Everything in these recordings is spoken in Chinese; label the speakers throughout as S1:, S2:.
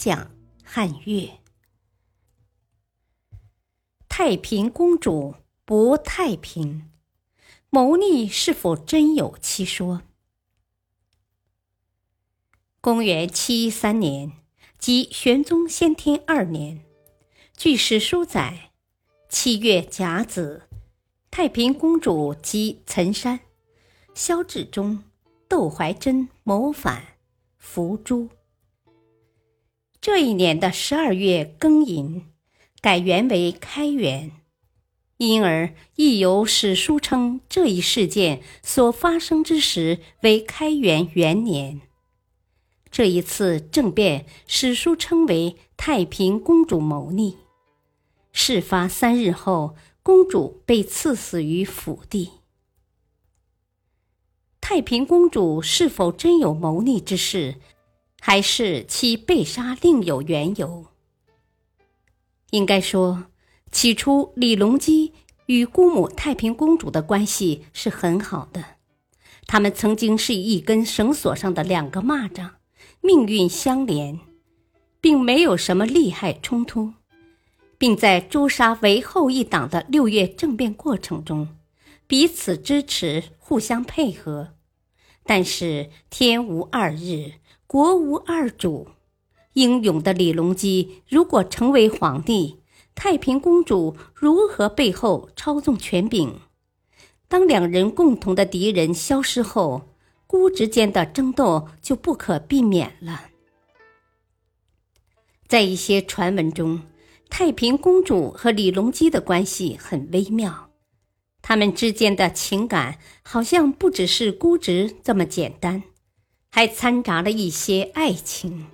S1: 讲汉乐。太平公主不太平，谋逆是否真有其说？公元七一三年，即玄宗先天二年，据史书载，七月甲子，太平公主及岑山、萧志忠、窦怀珍谋反，伏诛。这一年的十二月庚寅，改元为开元，因而亦有史书称这一事件所发生之时为开元元年。这一次政变，史书称为太平公主谋逆。事发三日后，公主被赐死于府邸。太平公主是否真有谋逆之事？还是其被杀另有缘由。应该说，起初李隆基与姑母太平公主的关系是很好的，他们曾经是一根绳索上的两个蚂蚱，命运相连，并没有什么利害冲突，并在诛杀韦后一党的六月政变过程中，彼此支持，互相配合。但是天无二日。国无二主，英勇的李隆基如果成为皇帝，太平公主如何背后操纵权柄？当两人共同的敌人消失后，姑侄间的争斗就不可避免了。在一些传闻中，太平公主和李隆基的关系很微妙，他们之间的情感好像不只是姑侄这么简单。还掺杂了一些爱情。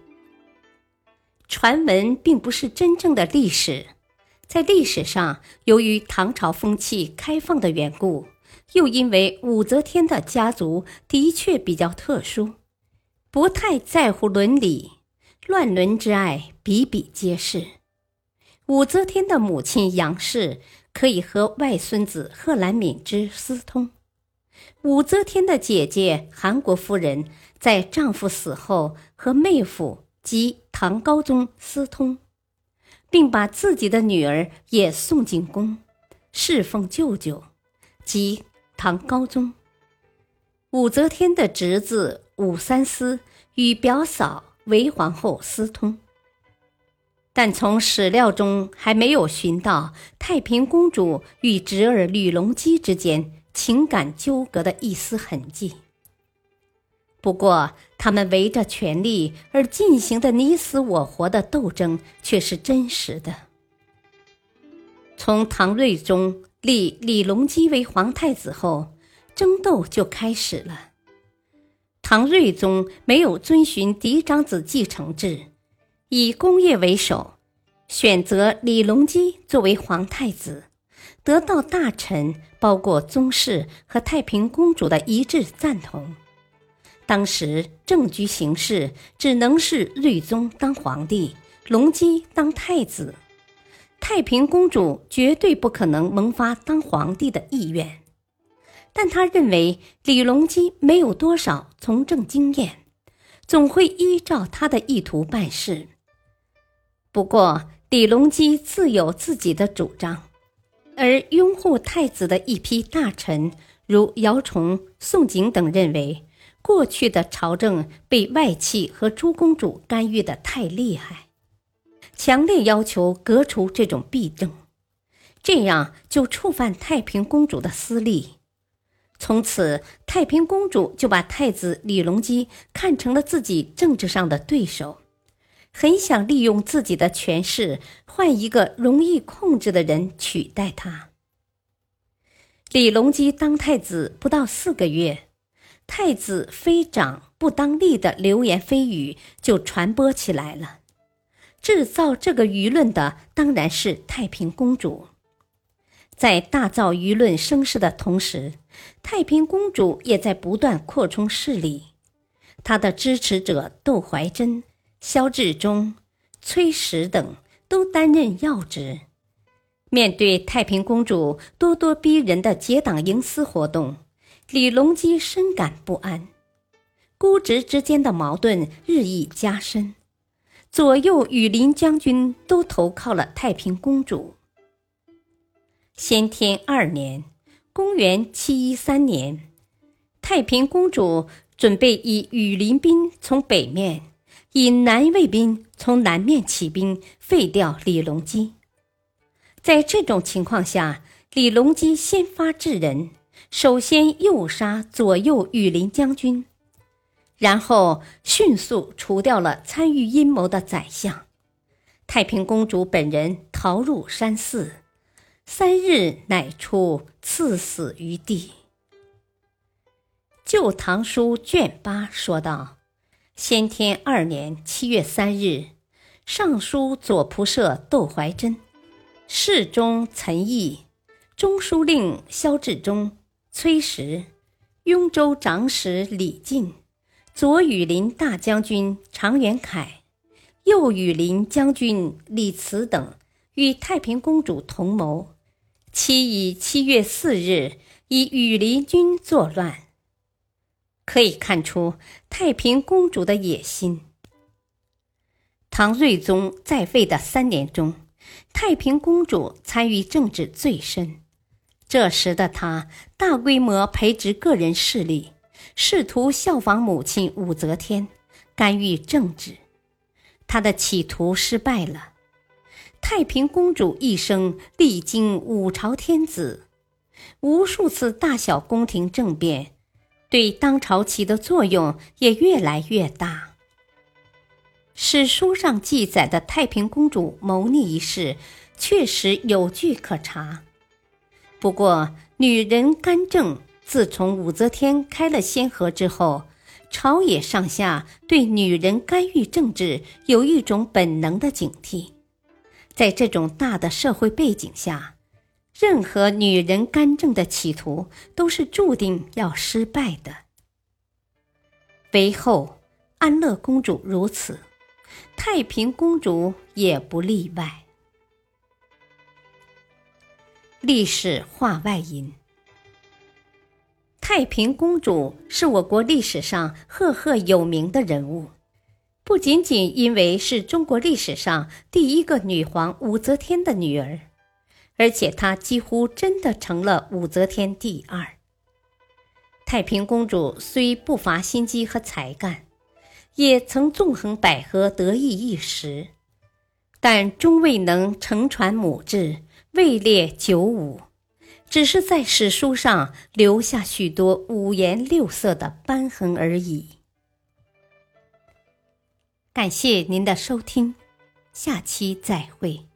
S1: 传闻并不是真正的历史，在历史上，由于唐朝风气开放的缘故，又因为武则天的家族的确比较特殊，不太在乎伦理，乱伦之爱比比皆是。武则天的母亲杨氏可以和外孙子贺兰敏之私通。武则天的姐姐韩国夫人在丈夫死后和妹夫及唐高宗私通，并把自己的女儿也送进宫，侍奉舅舅，即唐高宗。武则天的侄子武三思与表嫂韦皇后私通，但从史料中还没有寻到太平公主与侄儿吕隆基之间。情感纠葛的一丝痕迹。不过，他们围着权力而进行的你死我活的斗争却是真实的。从唐睿宗立李隆基为皇太子后，争斗就开始了。唐睿宗没有遵循嫡长子继承制，以功业为首，选择李隆基作为皇太子。得到大臣，包括宗室和太平公主的一致赞同。当时政局形势只能是睿宗当皇帝，隆基当太子，太平公主绝对不可能萌发当皇帝的意愿。但他认为李隆基没有多少从政经验，总会依照他的意图办事。不过，李隆基自有自己的主张。而拥护太子的一批大臣，如姚崇、宋璟等，认为过去的朝政被外戚和朱公主干预的太厉害，强烈要求革除这种弊政，这样就触犯太平公主的私利。从此，太平公主就把太子李隆基看成了自己政治上的对手。很想利用自己的权势换一个容易控制的人取代他。李隆基当太子不到四个月，太子非长不当立的流言蜚语就传播起来了。制造这个舆论的当然是太平公主。在大造舆论声势的同时，太平公主也在不断扩充势力。她的支持者窦怀珍、萧志忠、崔实等都担任要职。面对太平公主咄咄逼人的结党营私活动，李隆基深感不安，姑侄之间的矛盾日益加深。左右羽林将军都投靠了太平公主。先天二年，公元七一三年，太平公主准备以羽林兵从北面，以南卫兵从南面起兵，废掉李隆基。在这种情况下，李隆基先发制人，首先诱杀左右羽林将军，然后迅速除掉了参与阴谋的宰相。太平公主本人逃入山寺。三日乃出，赐死于地。《旧唐书》卷八说道：先天二年七月三日，尚书左仆射窦怀真、侍中岑毅、中书令萧志忠、崔实、雍州长史李靖、左羽林大将军常元凯、右羽林将军李慈等，与太平公主同谋。期以七月四日以羽林军作乱，可以看出太平公主的野心。唐睿宗在位的三年中，太平公主参与政治最深。这时的她大规模培植个人势力，试图效仿母亲武则天，干预政治。她的企图失败了。太平公主一生历经五朝天子，无数次大小宫廷政变，对当朝起的作用也越来越大。史书上记载的太平公主谋逆一事，确实有据可查。不过，女人干政自从武则天开了先河之后，朝野上下对女人干预政治有一种本能的警惕。在这种大的社会背景下，任何女人干政的企图都是注定要失败的。为后安乐公主如此，太平公主也不例外。历史话外音：太平公主是我国历史上赫赫有名的人物。不仅仅因为是中国历史上第一个女皇武则天的女儿，而且她几乎真的成了武则天第二。太平公主虽不乏心机和才干，也曾纵横捭阖、得意一时，但终未能承传母志，位列九五，只是在史书上留下许多五颜六色的斑痕而已。感谢您的收听，下期再会。